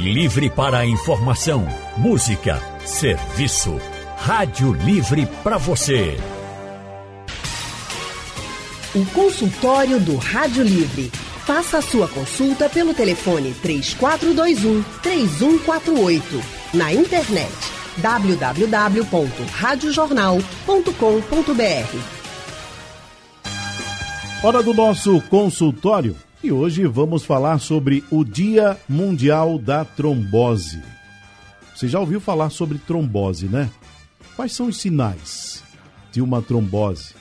Livre para a informação, música, serviço. Rádio Livre para você. O consultório do Rádio Livre. Faça a sua consulta pelo telefone 3421 3148. Na internet www.radiojornal.com.br. Hora do nosso consultório e hoje vamos falar sobre o Dia Mundial da Trombose. Você já ouviu falar sobre trombose, né? Quais são os sinais de uma trombose?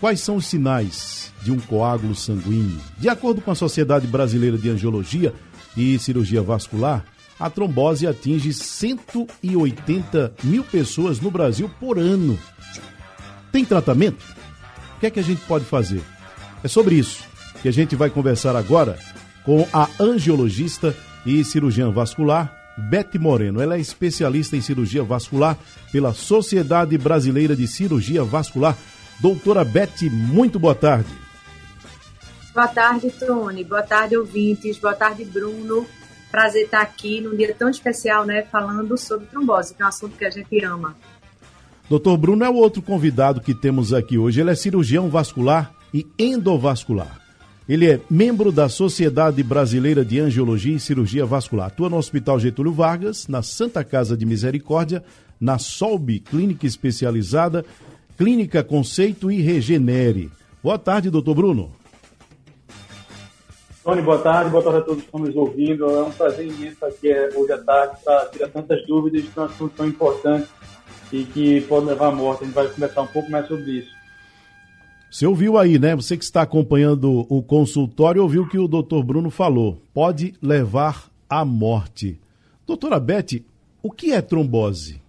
Quais são os sinais de um coágulo sanguíneo? De acordo com a Sociedade Brasileira de Angiologia e Cirurgia Vascular, a trombose atinge 180 mil pessoas no Brasil por ano. Tem tratamento? O que é que a gente pode fazer? É sobre isso que a gente vai conversar agora com a angiologista e cirurgiã vascular Beth Moreno. Ela é especialista em cirurgia vascular pela Sociedade Brasileira de Cirurgia Vascular. Doutora Beth, muito boa tarde. Boa tarde, Tony. Boa tarde, ouvintes. Boa tarde, Bruno. Prazer estar aqui num dia tão especial, né? Falando sobre trombose, que é um assunto que a gente ama. Doutor Bruno é o outro convidado que temos aqui hoje. Ele é cirurgião vascular e endovascular. Ele é membro da Sociedade Brasileira de Angiologia e Cirurgia Vascular. Atua no Hospital Getúlio Vargas, na Santa Casa de Misericórdia, na Solb Clínica Especializada, Clínica Conceito e Regenere. Boa tarde, doutor Bruno. Tony, boa tarde, boa tarde a todos que estão nos ouvindo. É um prazer imenso aqui é, hoje à tarde para tirar tantas dúvidas de um assunto tão importante e que pode levar à morte. A gente vai conversar um pouco mais sobre isso. Você ouviu aí, né? Você que está acompanhando o consultório ouviu que o doutor Bruno falou. Pode levar à morte. Doutora Beth, o que é trombose?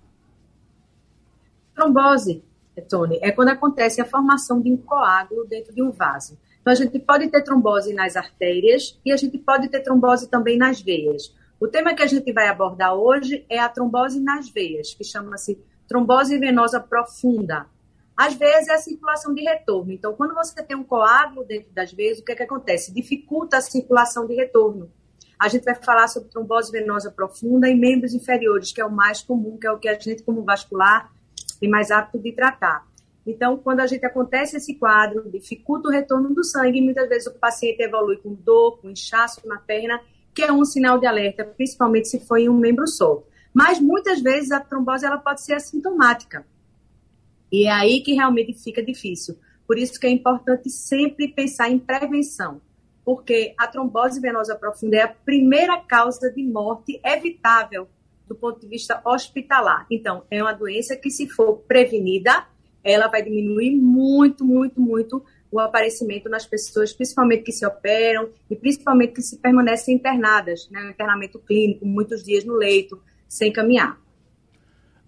Trombose, Tony, é quando acontece a formação de um coágulo dentro de um vaso. Então, a gente pode ter trombose nas artérias e a gente pode ter trombose também nas veias. O tema que a gente vai abordar hoje é a trombose nas veias, que chama-se trombose venosa profunda. Às vezes é a circulação de retorno. Então, quando você tem um coágulo dentro das veias, o que, é que acontece? Dificulta a circulação de retorno. A gente vai falar sobre trombose venosa profunda em membros inferiores, que é o mais comum, que é o que a gente, como vascular, tem mais apto de tratar. Então, quando a gente acontece esse quadro, dificulta o retorno do sangue, muitas vezes o paciente evolui com dor, com inchaço na perna, que é um sinal de alerta, principalmente se for em um membro solto. Mas muitas vezes a trombose ela pode ser assintomática. E é aí que realmente fica difícil. Por isso que é importante sempre pensar em prevenção, porque a trombose venosa profunda é a primeira causa de morte evitável do ponto de vista hospitalar. Então, é uma doença que, se for prevenida, ela vai diminuir muito, muito, muito o aparecimento nas pessoas, principalmente que se operam e principalmente que se permanecem internadas, né, internamento clínico, muitos dias no leito, sem caminhar.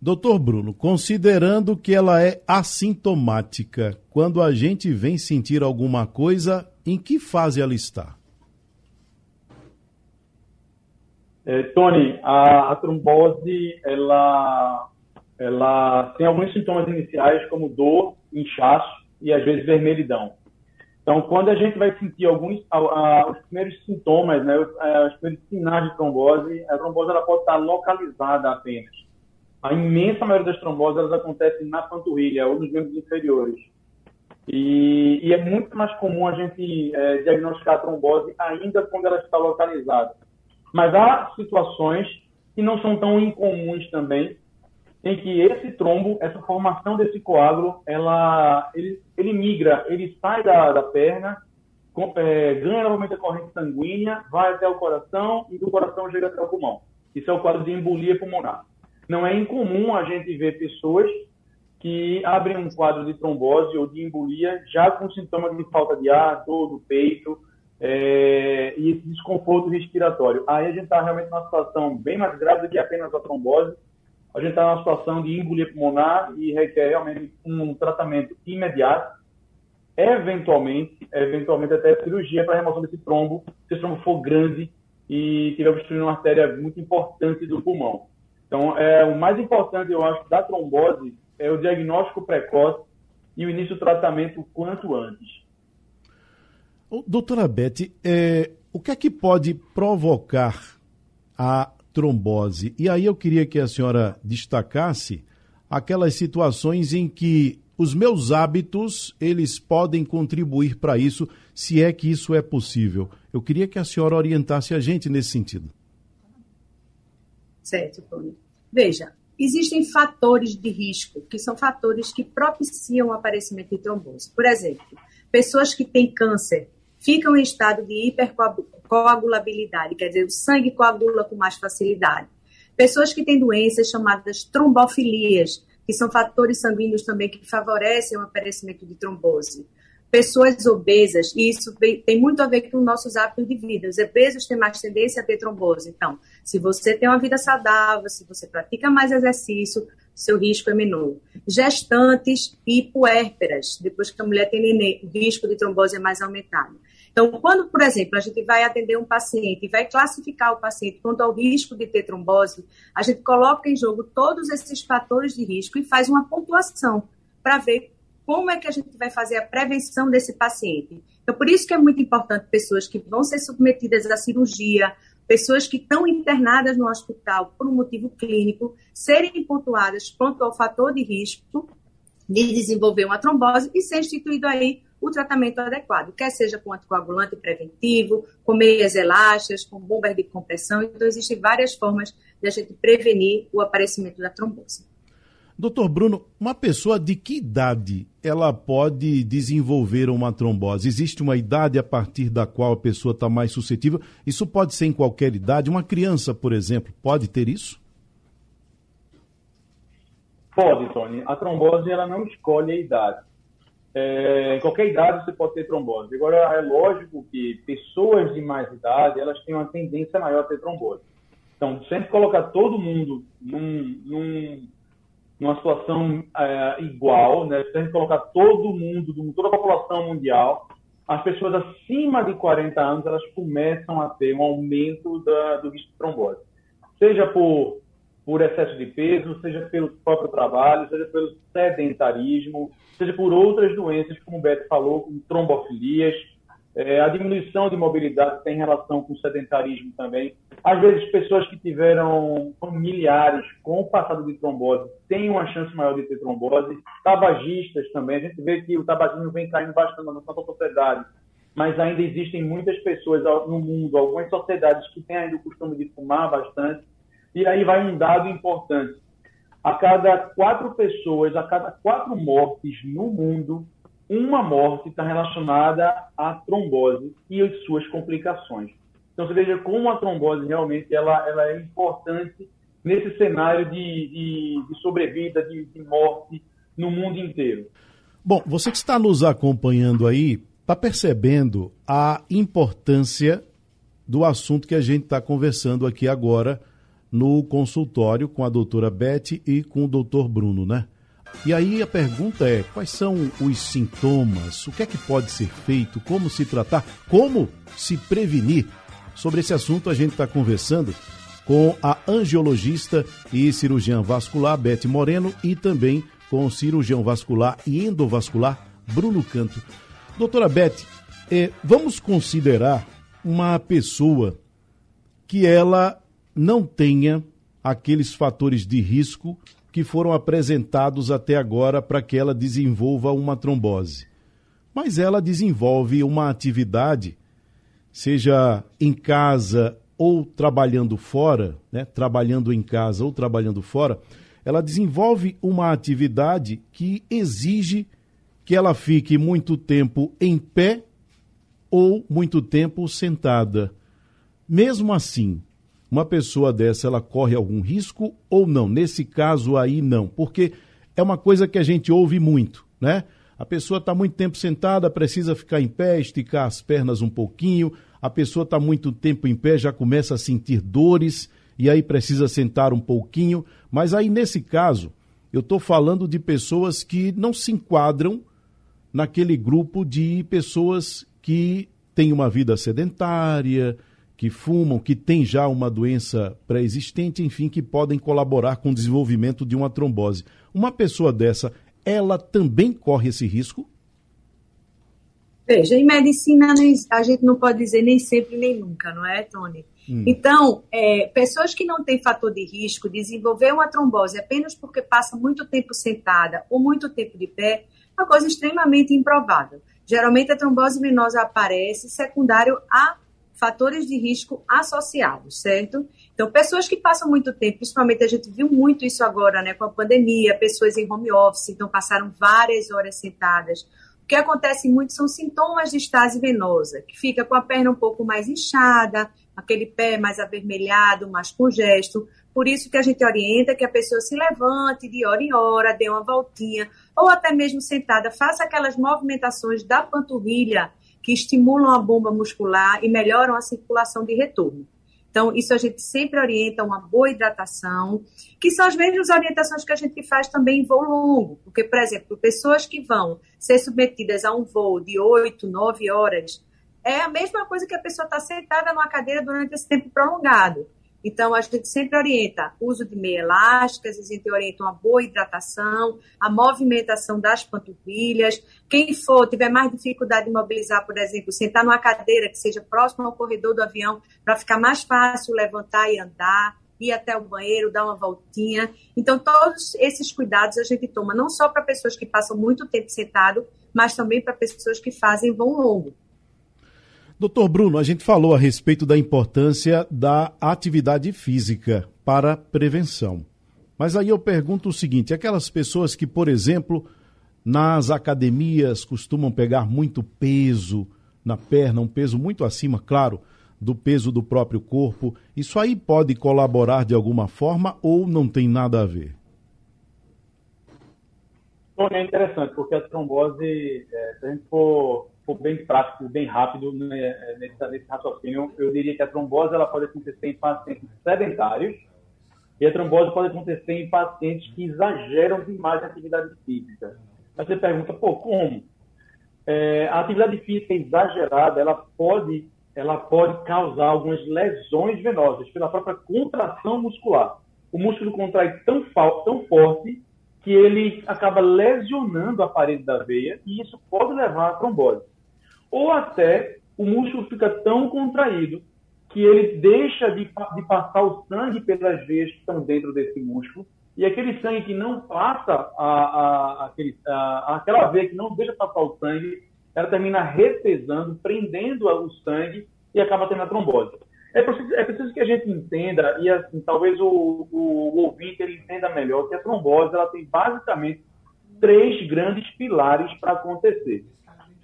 Doutor Bruno, considerando que ela é assintomática, quando a gente vem sentir alguma coisa, em que fase ela está? É, Tony, a, a, trombose, ela, ela tem alguns sintomas iniciais, como dor, inchaço e às vezes vermelhidão. Então, quando a gente vai sentir alguns a, a, os primeiros sintomas, né, os, é, os primeiros sinais de trombose, a trombose ela pode estar localizada apenas a imensa maioria das tromboses elas acontecem na panturrilha ou nos membros inferiores. E, e é muito mais comum a gente é, diagnosticar a trombose ainda quando ela está localizada. Mas há situações que não são tão incomuns também, em que esse trombo, essa formação desse coágulo, ela, ele, ele migra, ele sai da, da perna, com, é, ganha novamente a corrente sanguínea, vai até o coração e do coração chega até o pulmão. Isso é o quadro de embolia pulmonar. Não é incomum a gente ver pessoas que abrem um quadro de trombose ou de embolia já com sintomas de falta de ar, dor do peito é, e esse desconforto respiratório. Aí a gente está realmente numa situação bem mais grave do que apenas a trombose. A gente está numa situação de embolia pulmonar e requer realmente um tratamento imediato, eventualmente, eventualmente até cirurgia para remoção desse trombo, se esse trombo for grande e tiver obstruindo uma artéria muito importante do pulmão. Então, é, o mais importante, eu acho, da trombose é o diagnóstico precoce e o início do tratamento quanto antes. Doutora Beth, é, o que é que pode provocar a trombose. E aí eu queria que a senhora destacasse aquelas situações em que os meus hábitos, eles podem contribuir para isso, se é que isso é possível. Eu queria que a senhora orientasse a gente nesse sentido. Certo, Tony. Veja, existem fatores de risco, que são fatores que propiciam o aparecimento de trombose. Por exemplo, pessoas que têm câncer ficam em estado de hipercoagulabilidade, quer dizer, o sangue coagula com mais facilidade. Pessoas que têm doenças chamadas trombofilias, que são fatores sanguíneos também que favorecem o aparecimento de trombose. Pessoas obesas, e isso tem muito a ver com nossos hábitos de vida. Os obesos têm mais tendência a ter trombose. Então, se você tem uma vida saudável, se você pratica mais exercício, seu risco é menor. Gestantes e puérperas, depois que a mulher tem neném, o risco de trombose é mais aumentado. Então, quando, por exemplo, a gente vai atender um paciente e vai classificar o paciente quanto ao risco de ter trombose, a gente coloca em jogo todos esses fatores de risco e faz uma pontuação para ver como é que a gente vai fazer a prevenção desse paciente. Então, por isso que é muito importante pessoas que vão ser submetidas à cirurgia, pessoas que estão internadas no hospital por um motivo clínico, serem pontuadas quanto ao fator de risco de desenvolver uma trombose e ser instituído aí o tratamento adequado, quer seja com anticoagulante preventivo, com meias elásticas, com bombas de compressão. Então, existem várias formas de a gente prevenir o aparecimento da trombose. Doutor Bruno, uma pessoa de que idade ela pode desenvolver uma trombose? Existe uma idade a partir da qual a pessoa está mais suscetível? Isso pode ser em qualquer idade? Uma criança, por exemplo, pode ter isso? Pode, Tony. A trombose ela não escolhe a idade. É, em qualquer idade você pode ter trombose. Agora, é lógico que pessoas de mais idade, elas têm uma tendência maior a ter trombose. Então, sempre colocar todo mundo num, num, numa situação é, igual, né? sempre colocar todo mundo, toda a população mundial, as pessoas acima de 40 anos, elas começam a ter um aumento da, do risco de trombose. Seja por por excesso de peso, seja pelo próprio trabalho, seja pelo sedentarismo, seja por outras doenças, como o Beto falou, como trombofilias. É, a diminuição de mobilidade tem relação com o sedentarismo também. Às vezes, pessoas que tiveram familiares com o passado de trombose têm uma chance maior de ter trombose. Tabagistas também. A gente vê que o tabagismo vem caindo bastante na nossa sociedade, mas ainda existem muitas pessoas no mundo, algumas sociedades que têm ainda o costume de fumar bastante e aí vai um dado importante. A cada quatro pessoas, a cada quatro mortes no mundo, uma morte está relacionada à trombose e as suas complicações. Então, você veja como a trombose realmente ela, ela é importante nesse cenário de, de, de sobrevida, de, de morte no mundo inteiro. Bom, você que está nos acompanhando aí, está percebendo a importância do assunto que a gente está conversando aqui agora no consultório com a doutora Beth e com o doutor Bruno, né? E aí a pergunta é: quais são os sintomas? O que é que pode ser feito? Como se tratar? Como se prevenir? Sobre esse assunto a gente está conversando com a angiologista e cirurgiã vascular Beth Moreno e também com o cirurgião vascular e endovascular Bruno Canto. Doutora Beth, eh, vamos considerar uma pessoa que ela não tenha aqueles fatores de risco que foram apresentados até agora para que ela desenvolva uma trombose. Mas ela desenvolve uma atividade, seja em casa ou trabalhando fora, né? trabalhando em casa ou trabalhando fora, ela desenvolve uma atividade que exige que ela fique muito tempo em pé ou muito tempo sentada. Mesmo assim, uma pessoa dessa ela corre algum risco ou não? Nesse caso aí não, porque é uma coisa que a gente ouve muito, né? A pessoa está muito tempo sentada, precisa ficar em pé, esticar as pernas um pouquinho. A pessoa está muito tempo em pé, já começa a sentir dores e aí precisa sentar um pouquinho. Mas aí nesse caso, eu estou falando de pessoas que não se enquadram naquele grupo de pessoas que têm uma vida sedentária, que fumam, que têm já uma doença pré-existente, enfim, que podem colaborar com o desenvolvimento de uma trombose. Uma pessoa dessa, ela também corre esse risco? Veja, em medicina a gente não pode dizer nem sempre nem nunca, não é, Tony? Hum. Então, é, pessoas que não têm fator de risco desenvolver uma trombose apenas porque passa muito tempo sentada ou muito tempo de pé, é uma coisa extremamente improvável. Geralmente a trombose venosa aparece secundário a fatores de risco associados, certo? Então, pessoas que passam muito tempo, principalmente a gente viu muito isso agora, né, com a pandemia, pessoas em home office, então passaram várias horas sentadas. O que acontece muito são sintomas de estase venosa, que fica com a perna um pouco mais inchada, aquele pé mais avermelhado, mais congesto. Por isso que a gente orienta que a pessoa se levante de hora em hora, dê uma voltinha, ou até mesmo sentada, faça aquelas movimentações da panturrilha que estimulam a bomba muscular e melhoram a circulação de retorno. Então, isso a gente sempre orienta uma boa hidratação, que são as mesmas orientações que a gente faz também em voo longo. Porque, por exemplo, pessoas que vão ser submetidas a um voo de 8, 9 horas, é a mesma coisa que a pessoa está sentada numa cadeira durante esse tempo prolongado. Então, a gente sempre orienta uso de meia elástica, a gente orienta uma boa hidratação, a movimentação das panturrilhas. Quem for, tiver mais dificuldade de mobilizar, por exemplo, sentar numa cadeira que seja próxima ao corredor do avião, para ficar mais fácil levantar e andar, ir até o banheiro, dar uma voltinha. Então, todos esses cuidados a gente toma, não só para pessoas que passam muito tempo sentado, mas também para pessoas que fazem voo longo. Doutor Bruno, a gente falou a respeito da importância da atividade física para prevenção. Mas aí eu pergunto o seguinte: aquelas pessoas que, por exemplo, nas academias costumam pegar muito peso na perna, um peso muito acima, claro, do peso do próprio corpo, isso aí pode colaborar de alguma forma ou não tem nada a ver? Bom, é interessante, porque a trombose, é, se a gente for for bem prático, bem rápido né, nesse, nesse, raciocínio, eu diria que a trombose ela pode acontecer em pacientes sedentários e a trombose pode acontecer em pacientes que exageram demais a atividade física. Aí você pergunta, pô, como? É, a atividade física exagerada, ela pode, ela pode causar algumas lesões venosas pela própria contração muscular. O músculo contrai tão, tão forte que ele acaba lesionando a parede da veia e isso pode levar à trombose ou até o músculo fica tão contraído que ele deixa de, de passar o sangue pelas veias que estão dentro desse músculo, e aquele sangue que não passa, a, a, aquele, a, aquela veia que não deixa passar o sangue, ela termina retesando, prendendo o sangue e acaba tendo a trombose. É preciso, é preciso que a gente entenda, e assim, talvez o, o, o ouvinte ele entenda melhor, que a trombose ela tem basicamente três grandes pilares para acontecer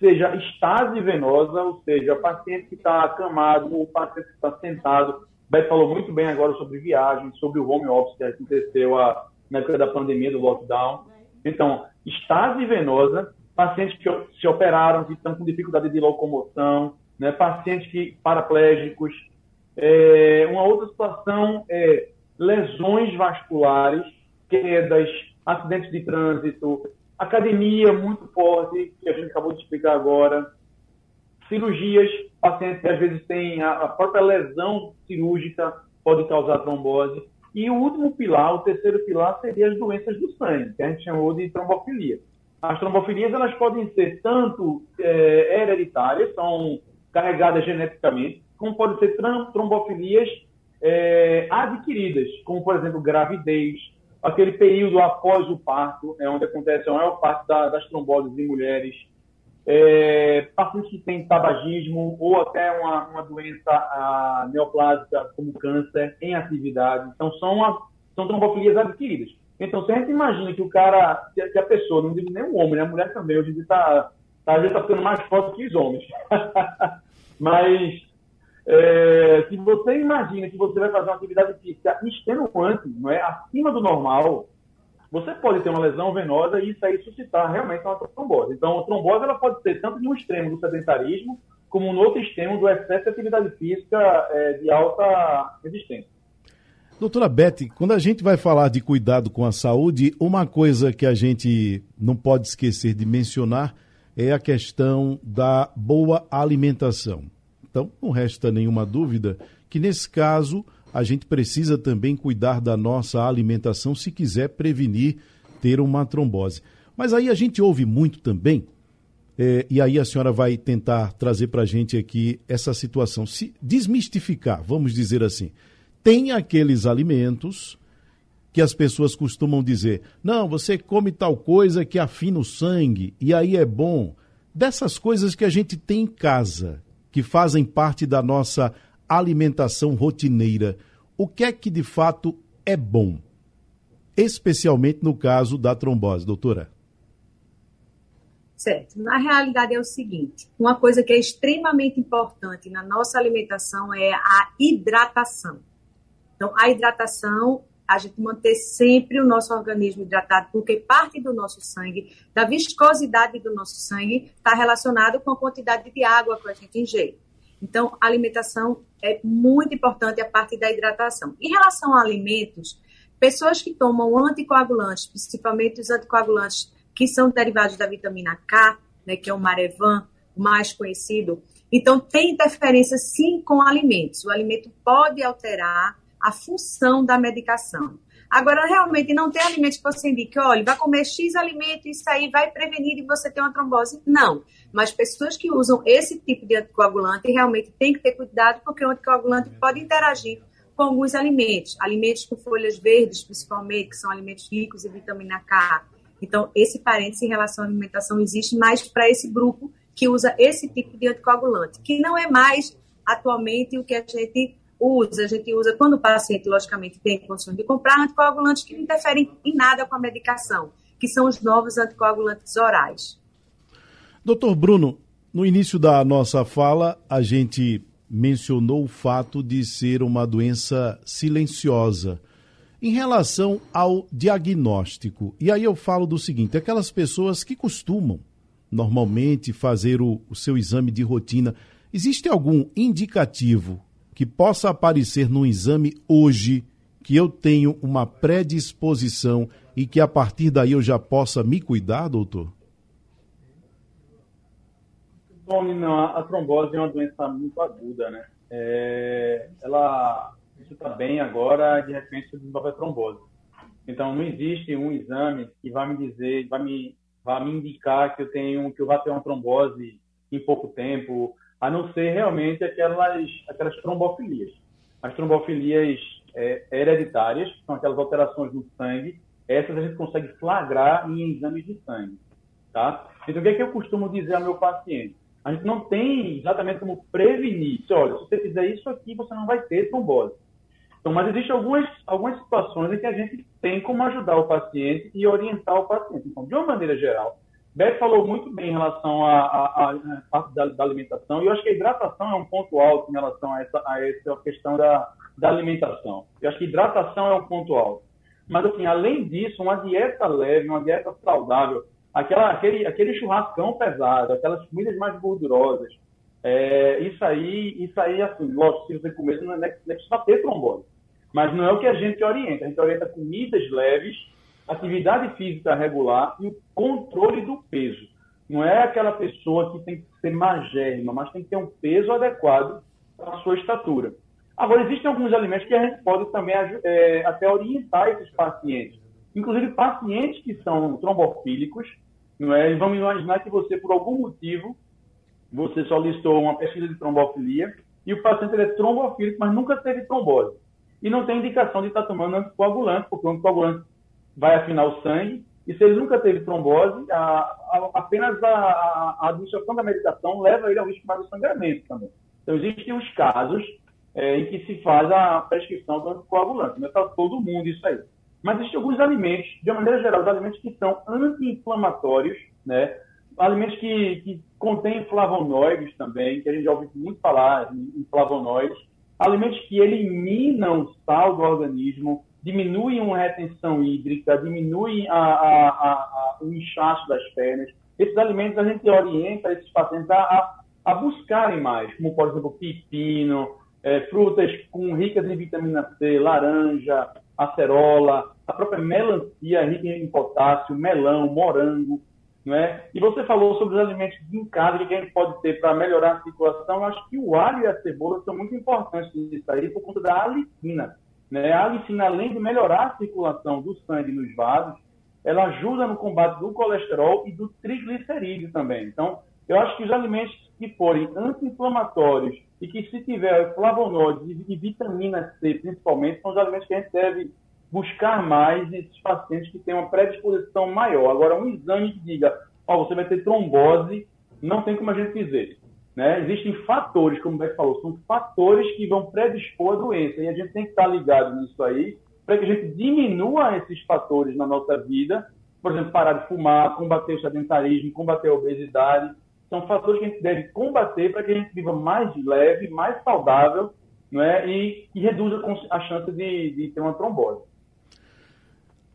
seja estase venosa, ou seja, paciente que está acamado ou paciente que está sentado. Beto falou muito bem agora sobre viagem, sobre o home office que aconteceu a, na época da pandemia, do lockdown. Então, estase venosa, pacientes que se operaram, que estão com dificuldade de locomoção, né, pacientes que, paraplégicos. É, uma outra situação é lesões vasculares, quedas, acidentes de trânsito, academia muito forte, que a gente acabou de explicar agora, cirurgias, pacientes que às vezes têm a, própria lesão cirúrgica pode causar trombose. E o último pilar, o terceiro pilar, seria as doenças do sangue, que a gente chamou de trombofilia. As trombofilias elas podem ser tanto é, hereditárias, são carregadas geneticamente, como podem ser trombofilias é, adquiridas, como por exemplo gravidez, aquele período após o parto, é onde acontece a maior parte da, das tromboses em mulheres, é, pacientes que têm tabagismo ou até uma, uma doença a, neoplásica como câncer em atividade. Então, são, uma, são trombofilias adquiridas. Então, se a gente imagina que o cara, que a pessoa, não digo nem o homem, né? a mulher também, hoje em dia está tá, tá ficando mais forte que os homens. Mas é, se você imagina que você vai fazer uma atividade física extenuante, não é, acima do normal, você pode ter uma lesão venosa e isso aí suscitar realmente uma trombose. Então, a trombose ela pode ser tanto de um extremo do sedentarismo, como no outro extremo do excesso de atividade física é, de alta resistência. Doutora Beth, quando a gente vai falar de cuidado com a saúde, uma coisa que a gente não pode esquecer de mencionar é a questão da boa alimentação. Então, não resta nenhuma dúvida que, nesse caso, a gente precisa também cuidar da nossa alimentação se quiser prevenir ter uma trombose. Mas aí a gente ouve muito também É, e aí a senhora vai tentar trazer para a gente aqui essa situação, se desmistificar, vamos dizer assim. Tem aqueles alimentos que as pessoas costumam dizer: não, você come tal coisa que afina o sangue e aí é bom. Dessas coisas que a gente tem em casa, que fazem parte da nossa alimentação rotineira, o que é que de fato é bom? Especialmente no caso da trombose, doutora. Certo. Na realidade é o seguinte: uma coisa que é extremamente importante na nossa alimentação é a hidratação. Então, a hidratação, a gente manter sempre o nosso organismo hidratado, porque parte do nosso sangue, da viscosidade do nosso sangue, está relacionado com a quantidade de água que a gente ingere. Então, a alimentação é muito importante a parte da hidratação. Em relação a alimentos, pessoas que tomam anticoagulantes, principalmente os anticoagulantes que são derivados da vitamina K, né, que é o Marevan, mais conhecido. Então, tem interferência sim com alimentos. O alimento pode alterar a função da medicação. Agora, realmente, não tem alimento que você indique, olha, vai comer X alimento isso aí vai prevenir de você ter uma trombose. Não. Mas pessoas que usam esse tipo de anticoagulante realmente tem que ter cuidado, porque o anticoagulante pode interagir com alguns alimentos. Alimentos com folhas verdes, principalmente, que são alimentos ricos em vitamina K, então, esse parênteses em relação à alimentação existe mais para esse grupo que usa esse tipo de anticoagulante, que não é mais atualmente o que a gente usa. A gente usa quando o paciente, logicamente, tem condições de comprar anticoagulantes que não interferem em nada com a medicação, que são os novos anticoagulantes orais. Doutor Bruno, no início da nossa fala, a gente mencionou o fato de ser uma doença silenciosa. Em relação ao diagnóstico, e aí eu falo do seguinte: aquelas pessoas que costumam normalmente fazer o, o seu exame de rotina, existe algum indicativo que possa aparecer no exame hoje que eu tenho uma predisposição e que a partir daí eu já possa me cuidar, doutor? Tony, não, a trombose é uma doença muito aguda, né? É, ela está bem agora, de repente você desenvolve trombose. Então, não existe um exame que vai me dizer, vai me, vai me indicar que eu tenho, que eu vou ter uma trombose em pouco tempo, a não ser realmente aquelas, aquelas trombofilias. As trombofilias é, hereditárias, são aquelas alterações no sangue, essas a gente consegue flagrar em exames de sangue, tá? Então, o que, é que eu costumo dizer ao meu paciente? A gente não tem exatamente como prevenir. Olha, se você fizer isso aqui, você não vai ter trombose. Então, mas existem algumas, algumas situações em que a gente tem como ajudar o paciente e orientar o paciente. Então, de uma maneira geral, Beth falou muito bem em relação à parte da, da, alimentação, e eu acho que a hidratação é um ponto alto em relação a essa, a essa questão da, da alimentação. Eu acho que hidratação é um ponto alto. Mas, assim, além disso, uma dieta leve, uma dieta saudável, aquela, aquele, aquele churrascão pesado, aquelas comidas mais gordurosas, é, isso aí, isso aí, assim, lógico, se você comer, não é, não é que ter trombose. Mas não é o que a gente orienta. A gente orienta comidas leves, atividade física regular e o controle do peso. Não é aquela pessoa que tem que ser magérrima, mas tem que ter um peso adequado para a sua estatura. Agora, existem alguns alimentos que a gente pode também é, até orientar esses pacientes. Inclusive, pacientes que são trombofílicos, não é? vamos imaginar que você, por algum motivo, você solicitou uma pesquisa de trombofilia e o paciente é trombofílico, mas nunca teve trombose e não tem indicação de estar tomando anticoagulante, porque o anticoagulante vai afinar o sangue, e se ele nunca teve trombose, a, a, apenas a, a, administração da medicação leva ele ao risco de sangramento também. Então, existem os casos é, em que se faz a prescrição do anticoagulante, não é para todo mundo isso aí. Mas existem alguns alimentos, de uma maneira geral, os alimentos que são anti-inflamatórios, né? alimentos que, que contêm flavonoides também, que a gente já ouviu muito falar em flavonoides, alimentos que eliminam sal do organismo, diminuem a retenção hídrica, diminuem a, a, a, o inchaço das pernas. Esses alimentos a gente orienta esses pacientes a, a buscarem mais, como por exemplo pepino, é, frutas com ricas em vitamina C, laranja, acerola, a própria melancia rica em potássio, melão, morango. Não é? E você falou sobre os alimentos em casa que a gente pode ter para melhorar a circulação. Eu acho que o alho e a cebola são muito importantes nisso aí por conta da alicina. Né? A alicina, além de melhorar a circulação do sangue nos vasos, ela ajuda no combate do colesterol e do triglicerídeo também. Então, Eu acho que os alimentos que forem anti-inflamatórios e que se tiver flavonoides e vitamina C, principalmente, são os alimentos que a gente deve buscar mais nesses pacientes que têm uma predisposição maior. Agora, um exame que diga, ó, oh, você vai ter trombose, não tem como a gente dizer. Né? Existem fatores, como o Beck falou, são fatores que vão predispor a doença e a gente tem que estar ligado nisso aí para que a gente diminua esses fatores na nossa vida, por exemplo, parar de fumar, combater o sedentarismo, combater a obesidade, são fatores que a gente deve combater para que a gente viva mais leve, mais saudável, não é? e, e reduza a chance de, de ter uma trombose.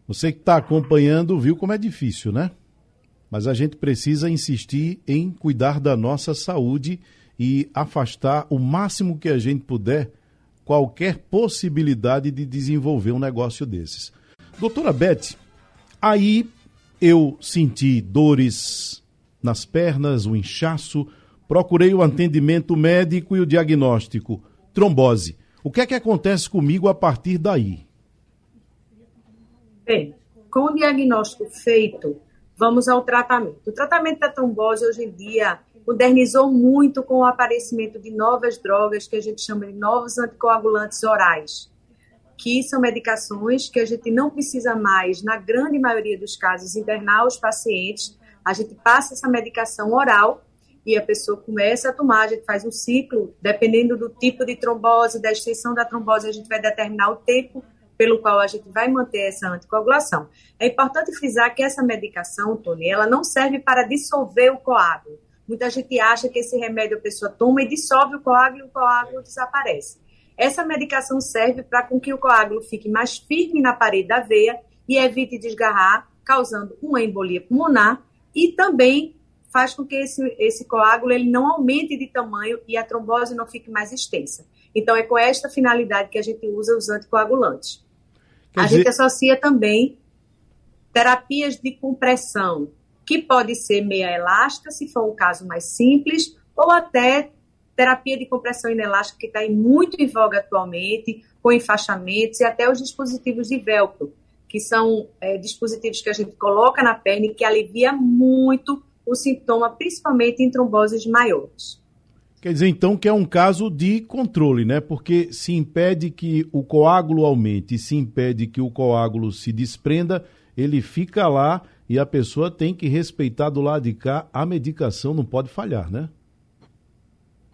Você que está acompanhando viu como é difícil, né? Mas a gente precisa insistir em cuidar da nossa saúde e afastar o máximo que a gente puder qualquer possibilidade de desenvolver um negócio desses. Doutora Beth, aí eu senti dores nas pernas, o inchaço, procurei o atendimento médico e o diagnóstico, trombose. O que é que acontece comigo a partir daí? Bem, com o diagnóstico feito, vamos ao tratamento. O tratamento da trombose hoje em dia modernizou muito com o aparecimento de novas drogas que a gente chama de novos anticoagulantes orais, que são medicações que a gente não precisa mais, na grande maioria dos casos, internar os pacientes a gente passa essa medicação oral e a pessoa começa a tomar, a gente faz um ciclo, dependendo do tipo de trombose, da extensão da trombose, a gente vai determinar o tempo pelo qual a gente vai manter essa anticoagulação. É importante frisar que essa medicação, Tony, ela não serve para dissolver o coágulo. Muita gente acha que esse remédio a pessoa toma e dissolve o coágulo e o coágulo desaparece. Essa medicação serve para com que o coágulo fique mais firme na parede da veia e evite desgarrar, causando uma embolia pulmonar e também faz com que esse, esse coágulo ele não aumente de tamanho e a trombose não fique mais extensa. Então, é com esta finalidade que a gente usa os anticoagulantes. Quer a dizer... gente associa também terapias de compressão, que pode ser meia elástica, se for um caso mais simples, ou até terapia de compressão inelástica, que está muito em voga atualmente, com enfaixamentos e até os dispositivos de velcro, que são é, dispositivos que a gente coloca na perna e que alivia muito o sintoma, principalmente em tromboses maiores. Quer dizer, então, que é um caso de controle, né? Porque se impede que o coágulo aumente, se impede que o coágulo se desprenda, ele fica lá e a pessoa tem que respeitar do lado de cá a medicação, não pode falhar, né?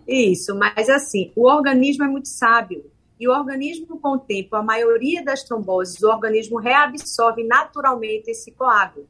Isso, mas assim, o organismo é muito sábio. E o organismo, com o tempo, a maioria das tromboses, o organismo reabsorve naturalmente esse coágulo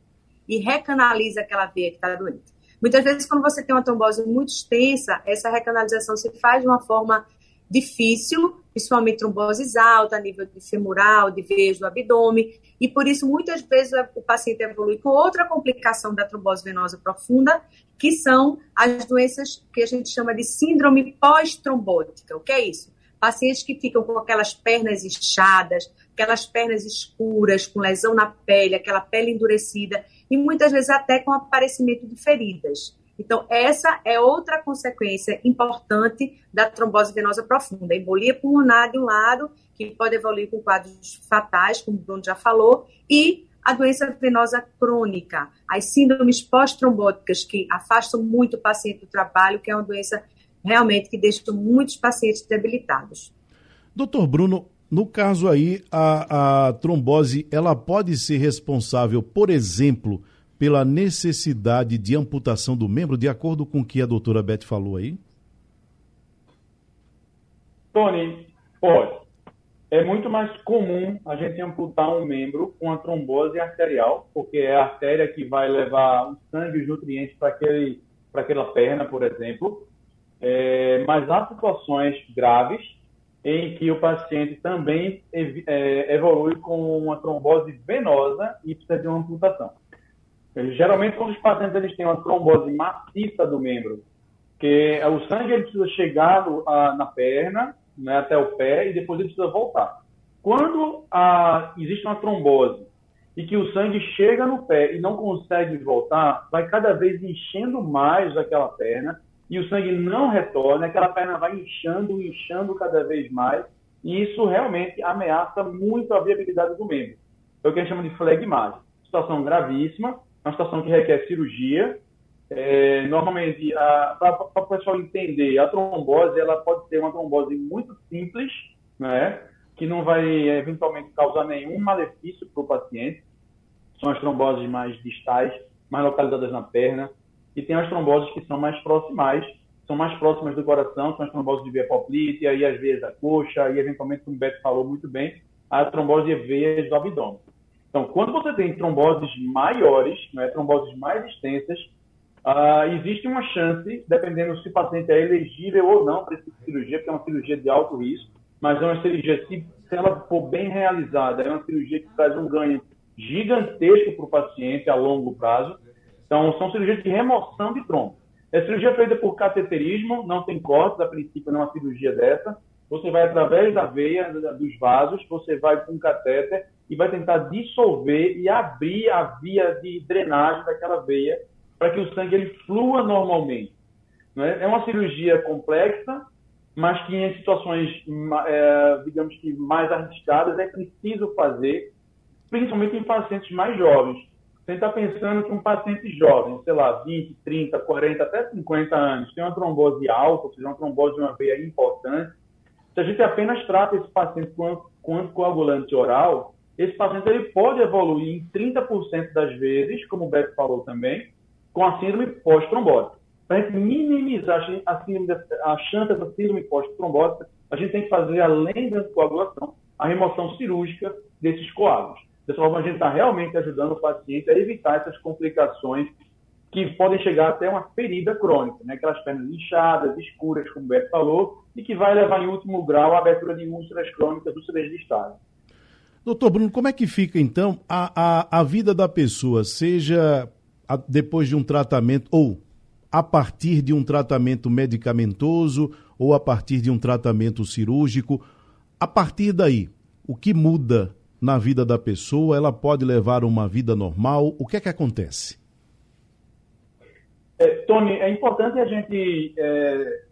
e recanaliza aquela veia que está doente. Muitas vezes, quando você tem uma trombose muito extensa, essa recanalização se faz de uma forma difícil, principalmente tromboses altas, a nível de femoral, de veias do abdômen, e por isso muitas vezes o paciente evolui com outra complicação da trombose venosa profunda, que são as doenças que a gente chama de síndrome pós-trombótica. O que é isso? pacientes que ficam com aquelas pernas inchadas, aquelas pernas escuras, com lesão na pele, aquela pele endurecida, e muitas vezes até com aparecimento de feridas. Então, essa é outra consequência importante da trombose venosa profunda. Embolia pulmonar de um lado, que pode evoluir com quadros fatais, como o Bruno já falou, e a doença venosa crônica, as síndromes pós-trombóticas, que afastam muito o paciente do trabalho, que é uma doença realmente que deixam muitos pacientes debilitados. Doutor Bruno, no caso aí, a, a trombose, ela pode ser responsável, por exemplo, pela necessidade de amputação do membro, de acordo com o que a doutora Beth falou aí? Tony, pode. É muito mais comum a gente amputar um membro com a trombose arterial, porque é a artéria que vai levar o sangue e os nutrientes para aquela perna, por exemplo. É, mas há situações graves em que o paciente também é, evolui com uma trombose venosa e precisa de uma amputação. Geralmente, quando os pacientes eles têm uma trombose maciça do membro, que o sangue ele precisa chegar na perna, né, até o pé, e depois ele precisa voltar. Quando a, existe uma trombose e que o sangue chega no pé e não consegue voltar, vai cada vez enchendo mais aquela perna, e o sangue não retorna, aquela perna vai inchando, inchando cada vez mais, e isso realmente ameaça muito a viabilidade do membro. É o que a gente chama de flegmase. Situação gravíssima, uma situação que requer cirurgia, é, normalmente, para o pessoal entender, a trombose ela pode ser uma trombose muito simples, né? que não vai eventualmente causar nenhum malefício para o paciente. São as tromboses mais distais, mais localizadas na perna. E tem as tromboses que são mais proximais, são mais próximas do coração, são as tromboses de via poplítea e as veias da coxa, e eventualmente, como o Beto falou muito bem, a trombose de veias do abdômen. Então, quando você tem tromboses maiores, né, tromboses mais extensas, uh, existe uma chance, dependendo se o paciente é elegível ou não para essa cirurgia, porque é uma cirurgia de alto risco, mas é uma cirurgia, se, se ela for bem realizada, é uma cirurgia que traz um ganho gigantesco para o paciente a longo prazo. Então, são cirurgias de remoção de trombo. É cirurgia feita por cateterismo, não tem cortes, a princípio não é uma cirurgia dessa. Você vai através da veia, dos vasos, você vai com um catéter e vai tentar dissolver e abrir a via de drenagem daquela veia para que o sangue ele flua normalmente. É? é uma cirurgia complexa, mas que em situações, é, digamos que mais arriscadas, é preciso fazer, principalmente em pacientes mais jovens. Você está pensando que um paciente jovem, sei lá, 20, 30, 40, até 50 anos, tem uma trombose alta, ou seja, uma trombose de uma veia importante, se a gente apenas trata esse paciente com, anticoagulante oral, esse paciente ele pode evoluir em 30% das vezes, como o Beto falou também, com a síndrome pós-trombótica para a gente minimizar a, síndrome, a chance dessa síndrome pós-trombótica, a gente tem que fazer, além da coagulação, a remoção cirúrgica desses coágulos. Dessa forma, a gente está realmente ajudando o paciente a evitar essas complicações que podem chegar até uma ferida crônica, né? aquelas pernas inchadas, escuras, como o Beto falou, e que vai levar em último grau a abertura de úlceras crônicas do de estado. Doutor Bruno, como é que fica então a, a, a vida da pessoa, seja a, depois de um tratamento ou a partir de um tratamento medicamentoso ou a partir de um tratamento cirúrgico. A partir daí, o que muda na vida da pessoa? Ela pode levar uma vida normal? O que é que acontece? É, Tony, é importante a gente é,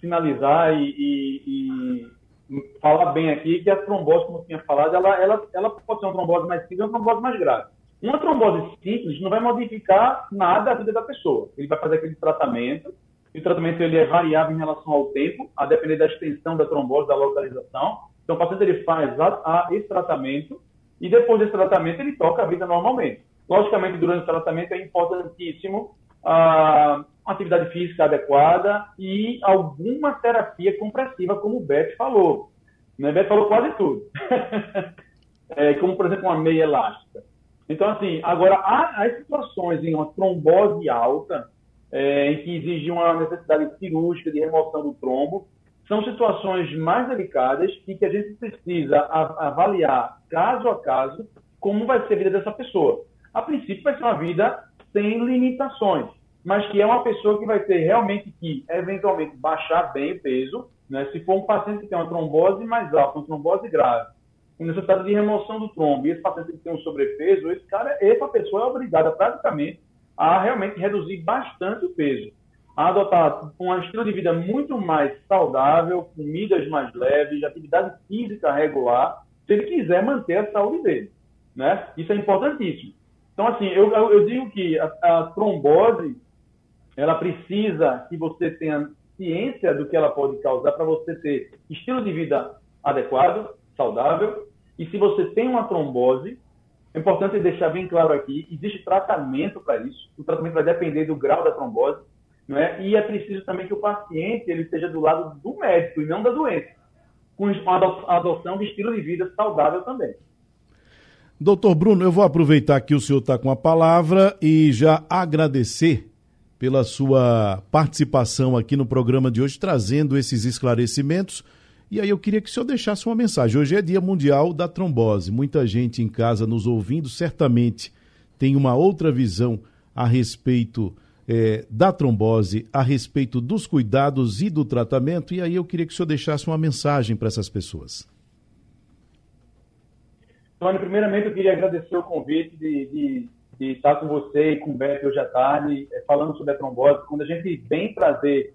finalizar e, e, e, falar bem aqui que a trombose, como eu tinha falado, ela, ela, ela pode ser uma trombose mais simples ou uma trombose mais grave. Uma trombose simples não vai modificar nada a vida da pessoa. Ele vai fazer aquele tratamento, e o tratamento ele é variável em relação ao tempo, a depender da extensão da trombose, da localização. Então, o paciente ele faz a, a, esse tratamento e depois desse tratamento ele toca a vida normalmente. Logicamente, durante o tratamento é importantíssimo a atividade física adequada e alguma terapia compressiva, como o Beto falou. Né? Beto falou quase tudo. é, como, por exemplo, uma meia elástica. Então, assim, agora, há, há situações em uma trombose alta, é, em que exige uma necessidade cirúrgica de remoção do trombo, são situações mais delicadas e que a gente precisa avaliar caso a caso como vai ser a vida dessa pessoa. A princípio, vai ser uma vida sem limitações, mas que é uma pessoa que vai ter realmente que, eventualmente, baixar bem o peso, né? se for um paciente que tem uma trombose mais alta, uma trombose grave, com necessidade de remoção do trombo, e esse paciente que tem um sobrepeso, esse cara, essa pessoa é obrigada praticamente a realmente reduzir bastante o peso, a adotar um estilo de vida muito mais saudável, comidas mais leves, atividade física regular, se ele quiser manter a saúde dele, né? Isso é importantíssimo. Então, assim, eu, eu, eu digo que a, a trombose, ela precisa que você tenha ciência do que ela pode causar para você ter estilo de vida adequado, saudável. E se você tem uma trombose, é importante deixar bem claro aqui, existe tratamento para isso. O tratamento vai depender do grau da trombose, não é? E é preciso também que o paciente ele esteja do lado do médico e não da doença, com a adoção de estilo de vida saudável também. Doutor Bruno, eu vou aproveitar que o senhor está com a palavra e já agradecer pela sua participação aqui no programa de hoje, trazendo esses esclarecimentos e aí eu queria que o senhor deixasse uma mensagem. Hoje é Dia Mundial da Trombose. Muita gente em casa nos ouvindo certamente tem uma outra visão a respeito é, da trombose, a respeito dos cuidados e do tratamento. E aí eu queria que o senhor deixasse uma mensagem para essas pessoas. Tony, primeiramente eu queria agradecer o convite de, de, de estar com você e com o Beto hoje à tarde, é, falando sobre a trombose. Quando a gente vem trazer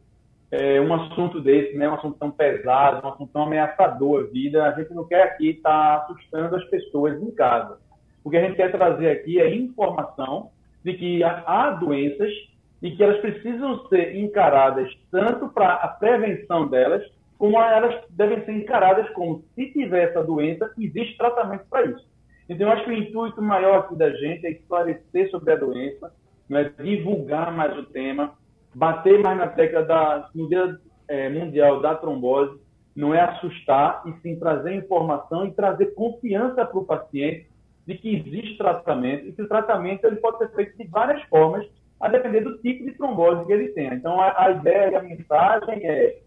é, um assunto desse, né, um assunto tão pesado, um assunto tão ameaçador à vida, a gente não quer aqui estar assustando as pessoas em casa. O que a gente quer trazer aqui é informação de que há doenças e que elas precisam ser encaradas tanto para a prevenção delas, como elas devem ser encaradas como se tiver essa doença, existe tratamento para isso. Então, eu acho que o intuito maior aqui da gente é esclarecer sobre a doença, né, divulgar mais o tema, bater mais na tecla da, no Dia é, Mundial da Trombose, não é assustar, e sim trazer informação e trazer confiança para o paciente de que existe tratamento e que o tratamento ele pode ser feito de várias formas, a depender do tipo de trombose que ele tenha. Então, a, a ideia e a mensagem é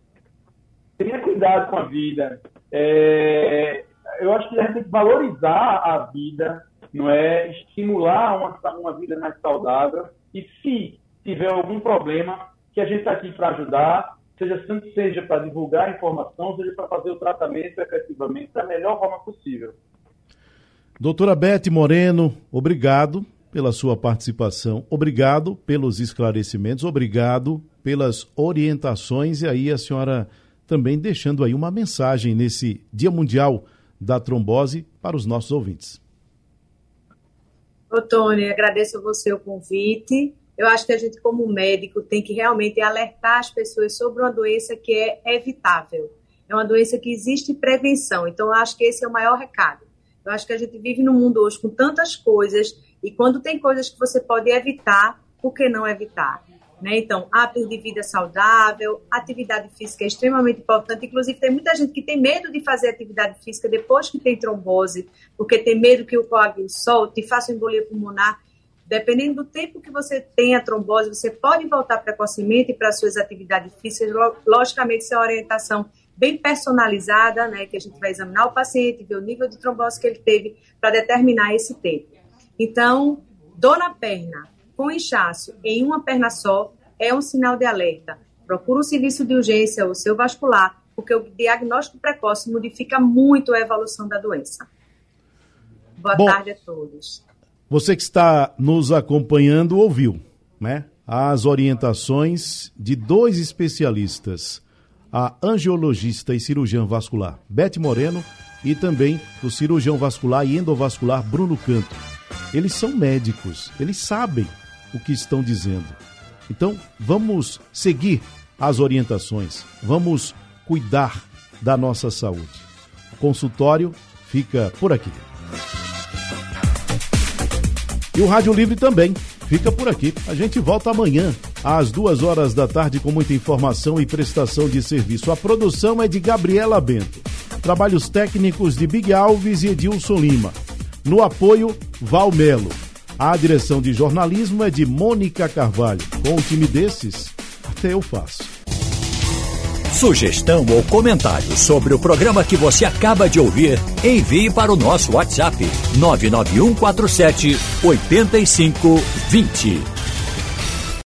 tenha cuidado com a vida. É, eu acho que a gente tem que valorizar a vida, não é? Estimular uma, uma vida mais saudável. E se tiver algum problema, que a gente está aqui para ajudar, seja, seja para divulgar a informação, seja para fazer o tratamento efetivamente da melhor forma possível. Doutora Beth Moreno, obrigado pela sua participação, obrigado pelos esclarecimentos, obrigado pelas orientações e aí a senhora também deixando aí uma mensagem nesse Dia Mundial da Trombose para os nossos ouvintes. Ô, Tony, agradeço a você o convite. Eu acho que a gente, como médico, tem que realmente alertar as pessoas sobre uma doença que é evitável. É uma doença que existe prevenção. Então, eu acho que esse é o maior recado. Eu acho que a gente vive num mundo hoje com tantas coisas e quando tem coisas que você pode evitar, por que não evitar? Né? Então, hábitos de vida saudável, atividade física é extremamente importante. Inclusive, tem muita gente que tem medo de fazer atividade física depois que tem trombose, porque tem medo que o coágulo solte e faça embolia pulmonar. Dependendo do tempo que você tem a trombose, você pode voltar precocemente para suas atividades físicas. Logicamente, isso é orientação bem personalizada, né, que a gente vai examinar o paciente, ver o nível de trombose que ele teve para determinar esse tempo. Então, dor na perna com inchaço em uma perna só é um sinal de alerta. Procura um serviço de urgência ou seu vascular, porque o diagnóstico precoce modifica muito a evolução da doença. Boa Bom, tarde a todos. Você que está nos acompanhando ouviu, né? As orientações de dois especialistas, a angiologista e cirurgião vascular Beth Moreno e também o cirurgião vascular e endovascular Bruno Canto. Eles são médicos, eles sabem o que estão dizendo. Então, vamos seguir as orientações, vamos cuidar da nossa saúde. O consultório fica por aqui. E o Rádio Livre também fica por aqui. A gente volta amanhã, às duas horas da tarde, com muita informação e prestação de serviço. A produção é de Gabriela Bento. Trabalhos técnicos de Big Alves e Edilson Lima. No apoio, Valmelo. A direção de jornalismo é de Mônica Carvalho. Com um time desses, até eu faço. Sugestão ou comentário sobre o programa que você acaba de ouvir, envie para o nosso WhatsApp 99147 8520.